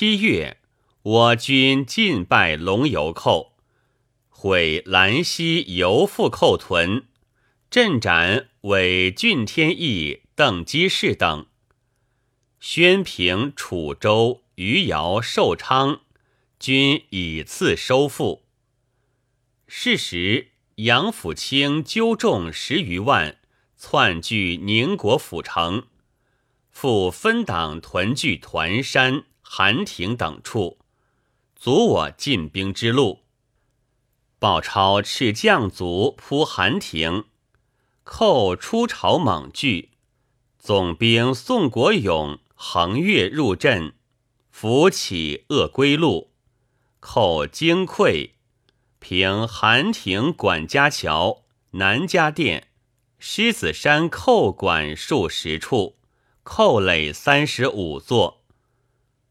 七月，我军进败龙游寇，毁兰溪游复寇屯，镇斩伪郡天义、邓基士等。宣平、楚州、余姚、寿昌，均以次收复。是时，杨府清纠众十余万，窜据宁国府城，复分党屯聚团山、韩亭等处，阻我进兵之路。鲍超斥将卒扑韩亭，寇出朝猛拒，总兵宋国勇。横越入阵，扶起鄂归路，寇惊溃。平韩亭管家桥、南家店、狮子山寇管数十处，寇垒三十五座。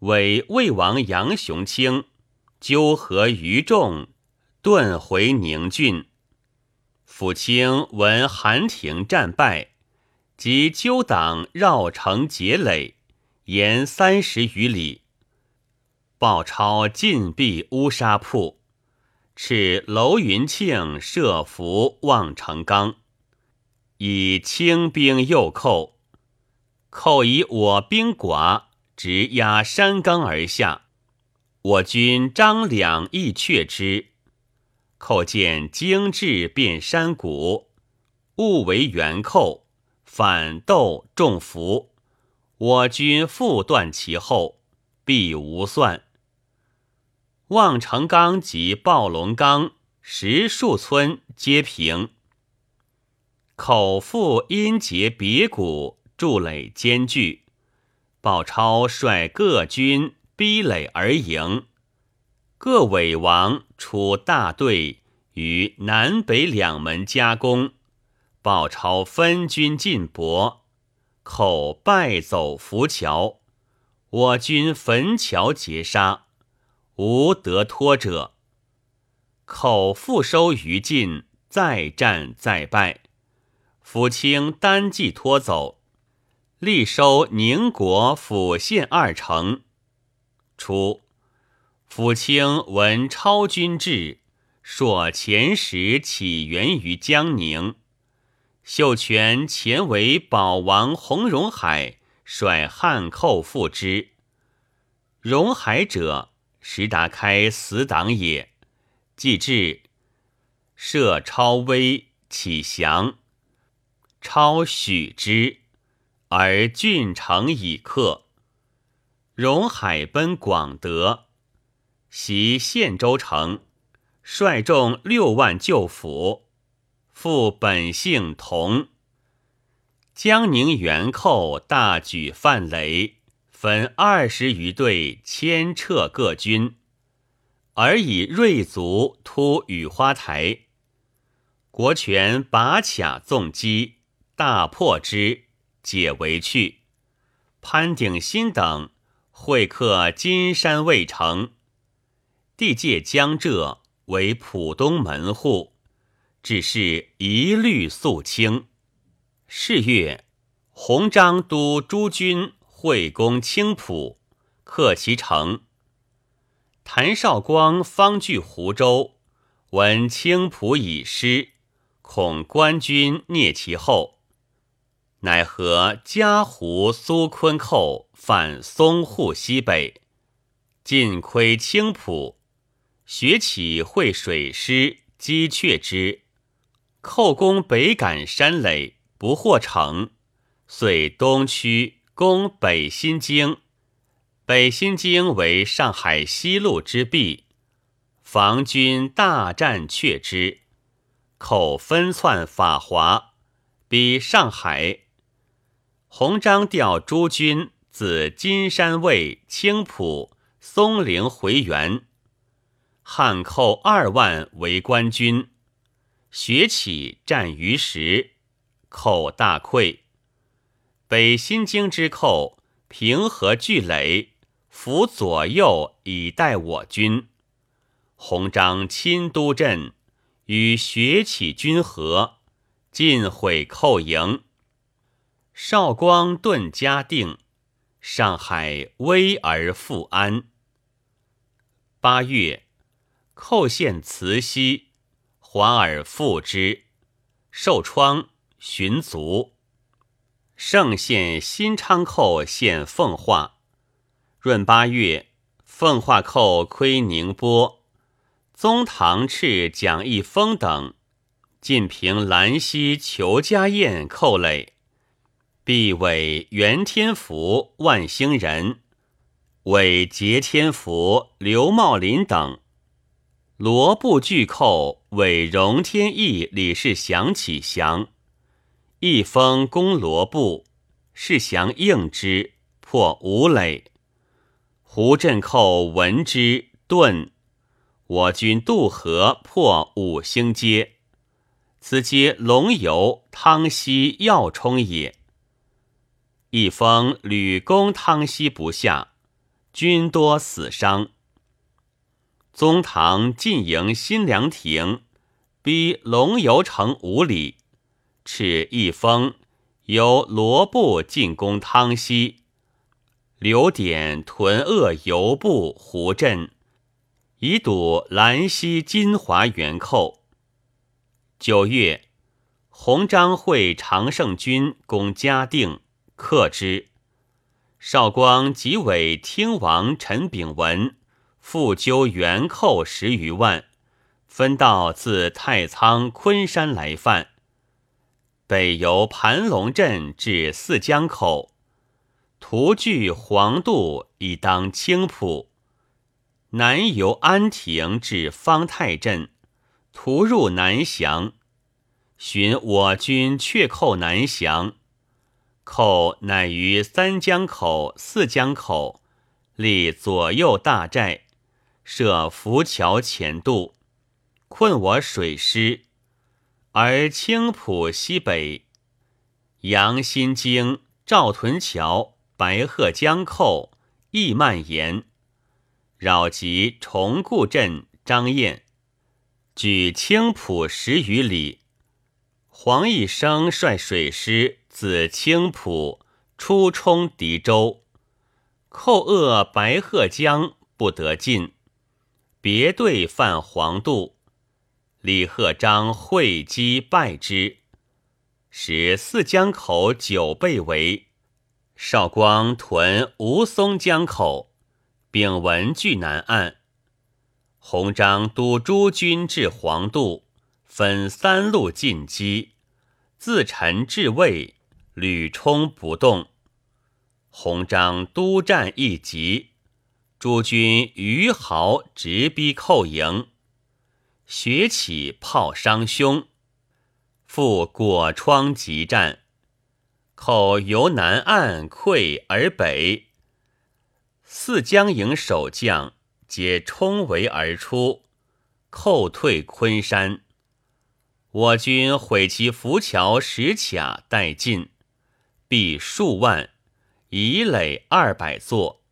为魏王杨雄清纠合余众，遁回宁郡。府清闻韩亭战败，即纠党绕城结垒。沿三十余里，鲍超进避乌纱铺，敕楼云庆设伏望成冈，以清兵诱寇。寇以我兵寡，直压山冈而下。我军张两亦却之。寇见精至遍山谷，误为援寇，反斗众伏。我军复断其后，必无算。望城冈及暴龙冈十数村皆平。口腹因结别谷，筑垒艰巨。鲍超率各军逼垒而迎，各伪王出大队于南北两门夹攻。鲍超分军进薄，口败走浮桥，我军焚桥截杀，无得脱者。口复收于禁，再战再败。府清单骑脱走，力收宁国府县二城。初，府清闻超军至，朔前时起源于江宁。秀全前为保王洪荣海率汉寇复之。荣海者，石达开死党也。既至，设超威起降，超许之，而郡城已克。荣海奔广德，袭献州城，率众六万救府。复本姓同，江宁元寇大举范雷，分二十余队牵撤各军，而以锐卒突雨花台。国权拔卡纵击，大破之，解围去。潘鼎新等会克金山卫城，地界江浙为浦东门户。只是一律肃清。是月，洪章都诸军会攻青浦，克其城。谭绍光方据湖州，闻青浦已失，恐官军蹑其后，乃和嘉湖苏昆寇反淞沪西北，尽窥青浦，学起会水师击却之。寇攻北赶山垒，不获城，遂东驱攻北新京。北新京为上海西路之壁，防军大战却之。寇分窜法华，逼上海。洪章调诸军自金山卫、青浦、松陵回援，汉寇二万为官军。学起战于时，寇大溃。北新京之寇平和聚垒，伏左右以待我军。洪章亲督镇，与学起军合，尽毁寇营。少光遁嘉定，上海危而复安。八月，寇献慈溪，还而复之，受疮，寻卒。盛县新昌寇献奉化。闰八月，奉化寇窥宁波，宗堂敕蒋义峰等进平兰溪裘家宴寇垒。必为袁天福、万兴人，为节天福、刘茂林等。罗布巨寇，为荣天义、李世祥起降。一封攻罗布，世祥应之，破吴垒。胡镇寇闻之，遁。我军渡河，破五星街。此皆龙游、汤溪要冲也。一封屡攻汤溪不下，军多死伤。宗堂进营新凉亭，逼龙游城五里，敕一封由罗布进攻汤溪，刘典屯鄂游部胡镇，以堵兰溪金华元寇。九月，洪章会常胜军攻嘉定。克之，少光即委听王陈炳文复纠元寇十余万，分道自太仓、昆山来犯。北由盘龙镇至泗江口，途据黄渡以当青浦；南由安亭至方太镇，途入南翔，寻我军却寇南翔。寇乃于三江口、四江口立左右大寨，设浮桥前渡，困我水师。而青浦西北杨新京、赵屯桥、白鹤江寇亦蔓延，扰及重固镇张燕，距青浦十余里。黄义生率水师。自青浦出冲敌州，寇扼白鹤江不得进，别队犯黄渡，李鹤章会稽败之，使泗江口九倍围。少光屯吴淞江口，丙文据南岸。洪章督诸军至黄渡，分三路进击，自陈至魏。屡冲不动，洪章督战一级，诸军余豪直逼寇营，血起炮伤胸，复果疮急战，寇由南岸溃而北，四江营守将皆冲围而出，寇退昆山，我军毁其浮桥石卡殆尽。必数万，以垒二百座。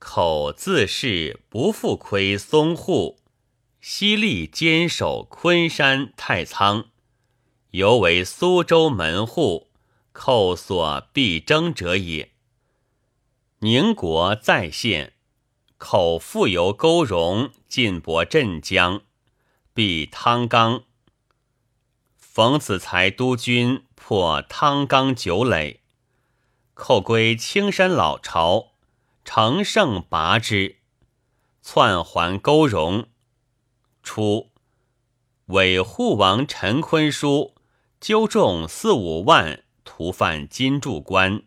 口自恃不复亏松沪，西力坚守昆山、太仓，犹为苏州门户，寇所必争者也。宁国再现，口复由勾荣进博镇江，必汤刚。冯子材督军。破汤冈九垒，寇归青山老巢，乘胜拔之，窜还沟荣。初，伪护王陈坤书纠众四五万屠犯金柱关，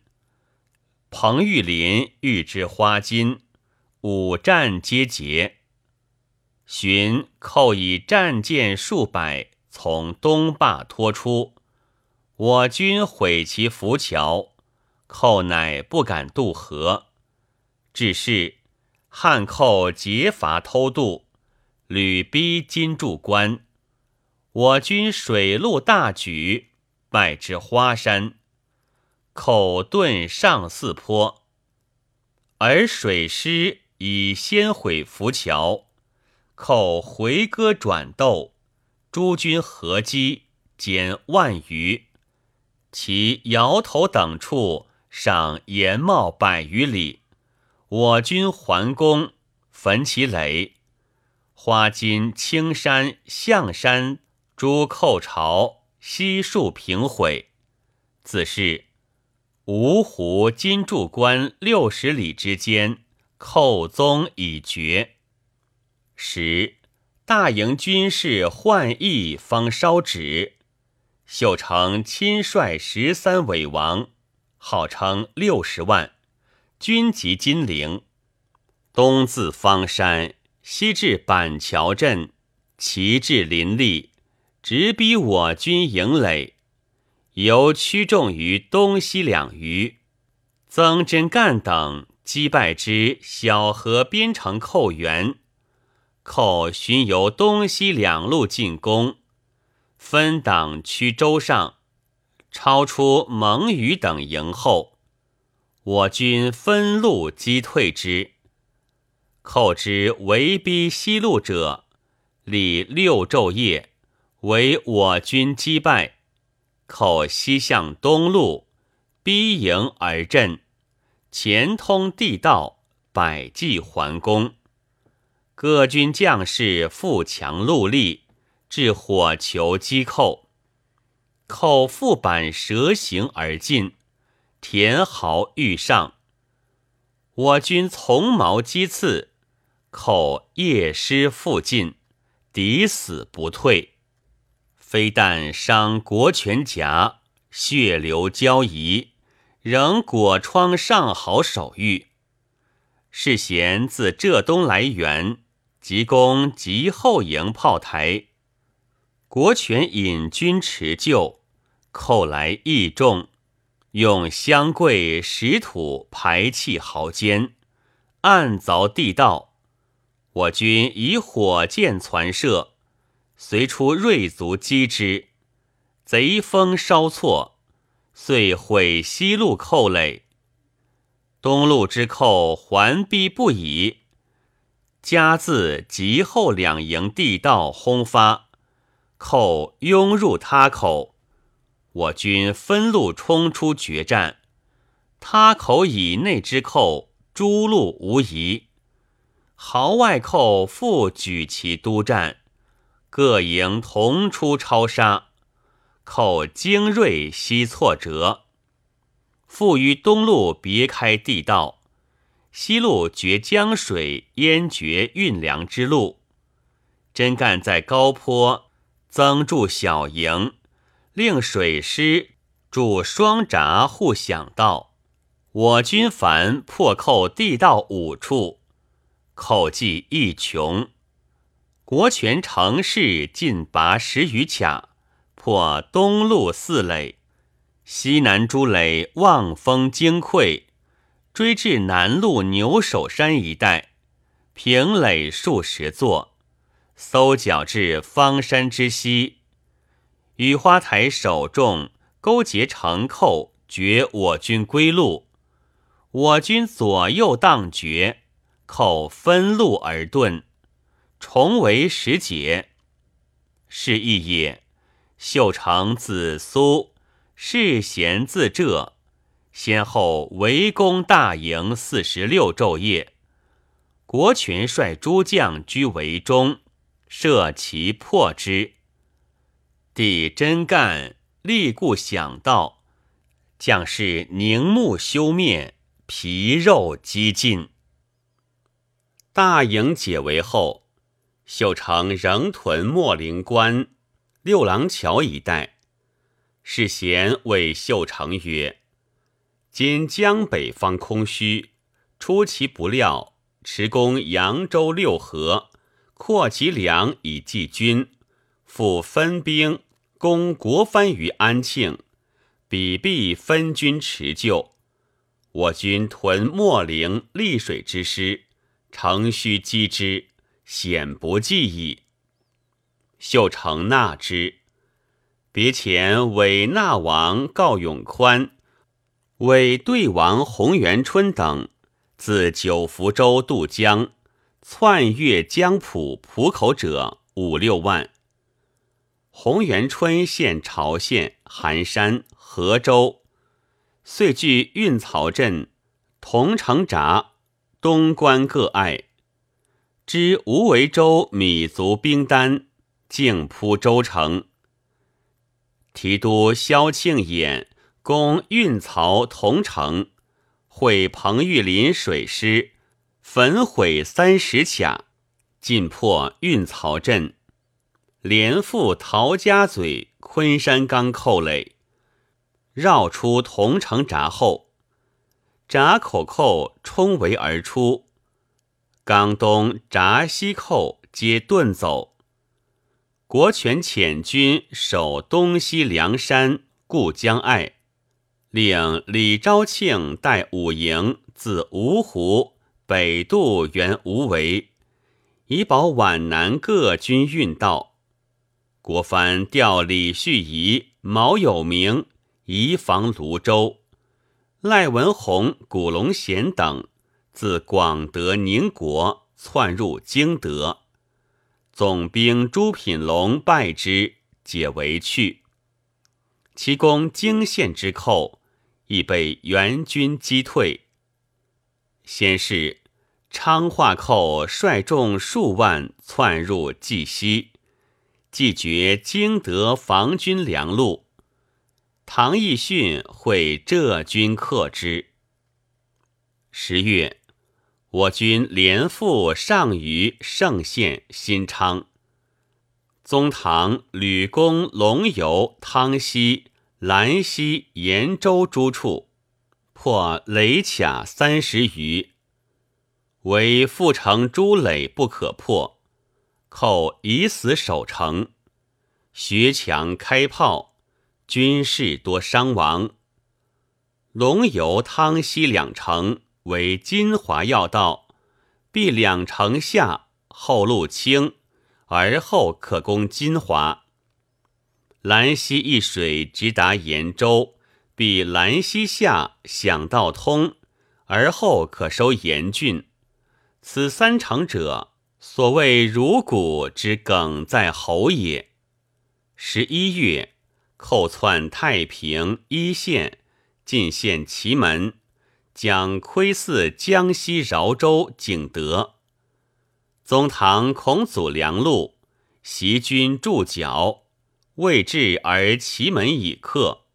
彭玉麟欲之花金，五战皆捷。寻寇以战舰数百从东坝拖出。我军毁其浮桥，寇乃不敢渡河。只是汉寇劫伐偷渡，屡逼金柱关。我军水陆大举，败至花山，寇遁上四坡。而水师已先毁浮桥，寇回戈转斗，诸军合击减万余。其摇头等处上延茂百余里。我军还攻，焚其垒。花金、青山、象山诸寇巢，悉数平毁。自是芜湖金柱关六十里之间，寇踪已绝。十大营军士患疫，方稍止。秀成亲率十三伪王，号称六十万，军集金陵，东自方山，西至板桥镇，旗帜林立，直逼我军营垒。由驱众于东西两隅，曾真干等击败之小河边城寇援，寇巡由东西两路进攻，分党区州上，超出蒙语等营后，我军分路击退之。寇之围逼西路者，历六昼夜，为我军击败。寇西向东路，逼营而阵，前通地道，百计还攻。各军将士富强戮力，至火球击寇。寇复板蛇形而进，田壕欲上。我军从矛击刺，寇夜师复进，抵死不退。非但伤国权甲，血流交遗，仍裹疮上好守御。世贤自浙东来援，急攻急后营炮台。国权引军持旧，寇来益众，用香桂石土排气壕间，暗凿地道。我军以火箭攒射。随出锐卒击之，贼锋稍挫，遂毁西路寇垒。东路之寇还逼不已，加自急后两营地道轰发，寇拥入他口，我军分路冲出决战。他口以内之寇诸路无疑，壕外寇复举其督战。各营同出超杀，寇精锐悉挫折。复于东路别开地道，西路绝江水淹绝运粮之路。真干在高坡增筑小营，令水师筑双闸护响道。我军凡破寇地道五处，寇计亦穷。国权城市近拔十余卡，破东路四垒，西南诸垒望风惊溃，追至南路牛首山一带，平垒数十座，搜剿至方山之西。雨花台守众勾结城寇，绝我军归路。我军左右荡绝，寇分路而遁。重为时节，是一也。秀成自苏，世贤自浙，先后围攻大营四十六昼夜。国权率诸将居围中，设其破之。帝真干立固想到，将士凝目休面，皮肉几尽。大营解围后。秀成仍屯莫陵关、六郎桥一带。世贤谓秀成曰：“今江北方空虚，出其不料，持攻扬州六合，扩其粮以济军，复分兵攻国藩于安庆，彼必分军持救。我军屯秣陵、溧水之师，诚须击之。”显不济矣。秀成纳之，别前伪纳王告永宽、伪对王洪元春等自九福州渡江，窜越江浦浦口者五六万。洪元春献朝县、寒山、河州，遂据运漕镇、同城闸、东关各隘，知无为州米足兵单，竟扑州城。提督萧庆衍攻运曹同城，会彭玉林水师，焚毁三十卡，尽破运曹镇，连赴陶家嘴、昆山岗寇垒。绕出桐城闸后，闸口寇冲围而出，冈东闸西寇皆遁走。国权遣军守东西梁山、固江隘，令李昭庆带五营自芜湖北渡援无为，以保皖南各军运道。国藩调李旭仪、毛有明。移防泸州，赖文宏、古龙贤等自广德、宁国窜入京德，总兵朱品龙败之，解围去。其攻京县之寇，亦被援军击退。先是，昌化寇率众数万窜入冀西，既绝京德防军粮路。唐义训会浙军克之。十月，我军连赴上虞、嵊县、新昌。宗堂吕公龙游、汤溪、兰溪、延州诸处，破垒卡三十余，为复城诸垒不可破，寇以死守城，学强开炮。军士多伤亡。龙游、汤溪两城为金华要道，必两城下后路清，而后可攻金华。兰溪一水直达延州，必兰溪下响道通，而后可收延郡。此三城者，所谓如骨之梗在侯也。十一月。寇窜太平、一县，进献祁门，将窥伺江西饶州、景德。宗堂孔祖梁路，袭军驻脚，未至而祁门已克。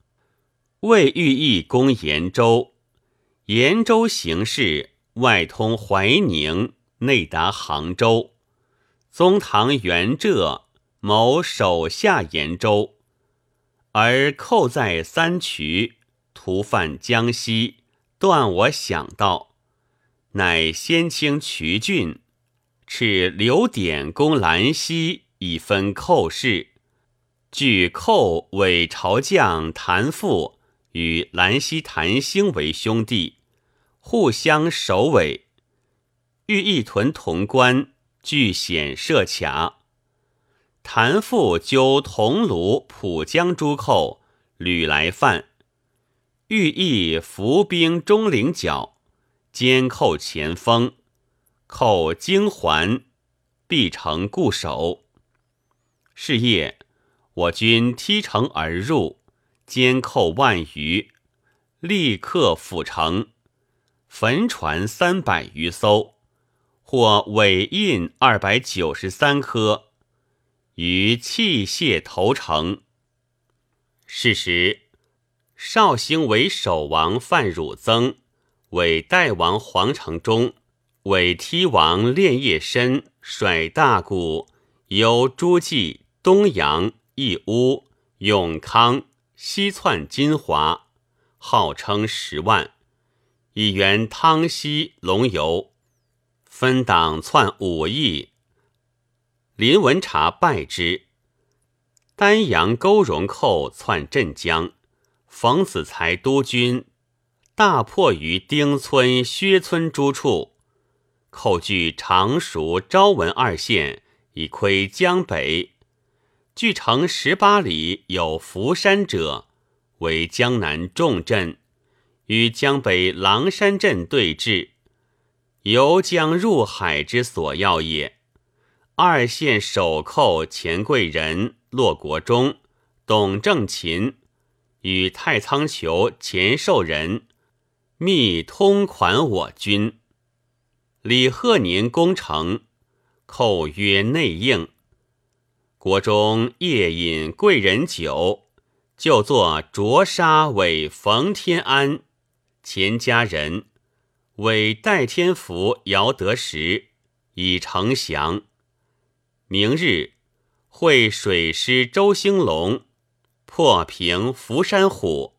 未欲意攻延州，延州形势外通怀宁，内达杭州。宗堂元浙，谋守下延州。而寇在三衢，屠犯江西，断我想到，乃先清衢郡，敕刘典攻兰溪，以分寇势。据寇伪朝将谭父与兰溪谭兴为兄弟，互相首尾，欲一屯潼关，据险设卡。谭父纠桐庐、浦江诸寇屡来犯，欲意伏兵中岭角，兼寇前锋，寇经还，必成固守。是夜，我军踢城而入，兼寇万余，立刻府城，焚船三百余艘，获尾印二百九十三颗。于器械投诚。是时，绍兴为守王范汝增，为代王黄承忠，为梯王练业深，率大股由诸暨、东阳、义乌、永康西窜金华，号称十万，以援汤溪、龙游，分党窜武义。林文察败之，丹阳勾荣寇窜镇江，冯子才督军大破于丁村、薛村诸处，寇据常熟、昭文二县，以窥江北。据城十八里有福山者，为江南重镇，与江北狼山镇对峙，由江入海之所要也。二县守寇钱贵人、骆国忠、董正勤，与太仓求钱寿人密通款我军。李贺年攻城，寇曰内应。国中夜饮贵人酒，就作卓杀为冯天安钱家人，为代天福姚德时，以成降。明日会水师周兴隆破平福山虎，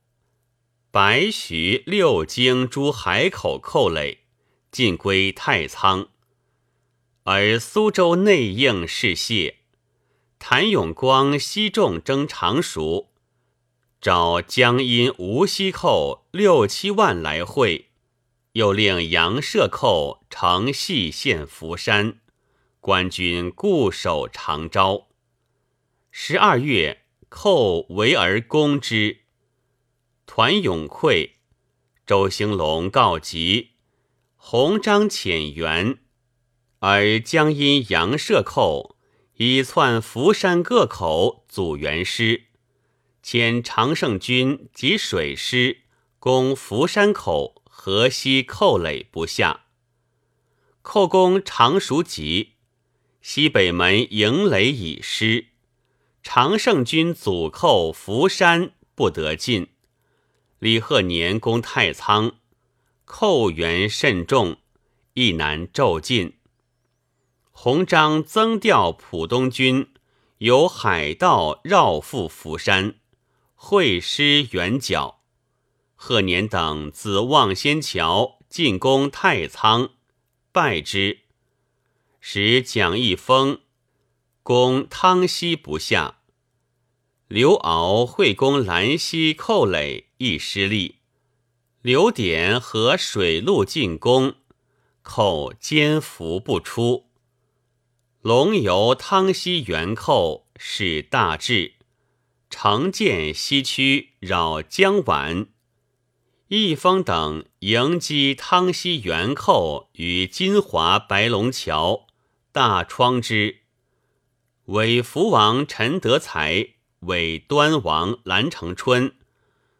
白徐六经诸海口寇垒。尽归太仓，而苏州内应是谢。谭永光西众征常熟，找江阴无锡寇六七万来会，又令杨舍寇乘隙陷福山，官军固守长招。十二月，寇围而攻之，团勇溃，周兴隆告急。洪章遣援，而江阴杨舍寇已窜福山各口阻援师，遣常胜军及水师攻福山口河西寇垒不下。寇攻常熟集，西北门营垒已失，常胜军阻寇福山不得进。李贺年攻太仓。寇援甚重，亦难骤进。洪章增调浦东军，由海道绕赴福山，会师援剿。贺年等自望仙桥进攻太仓，败之。使蒋义峰攻汤溪不下，刘敖会攻兰溪寇垒，亦失利。刘典和水陆进攻，寇坚伏不出。龙游汤溪援寇是大治，城建西区扰江皖。义丰等迎击汤溪元寇于金华白龙桥，大窗之。伪福王陈德才，伪端王蓝成春。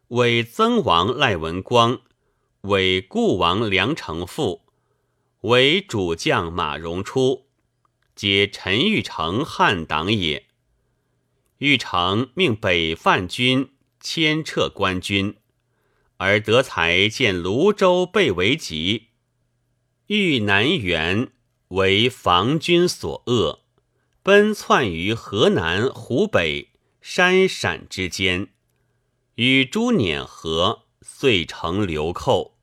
为曾王赖文光，为故王梁成富，为主将马荣初，皆陈玉成汉党也。玉成命北犯军牵撤官军，而德才见泸州被围急，欲南援，为防军所扼，奔窜于河南、湖北、山陕之间。与朱辇和遂成流寇。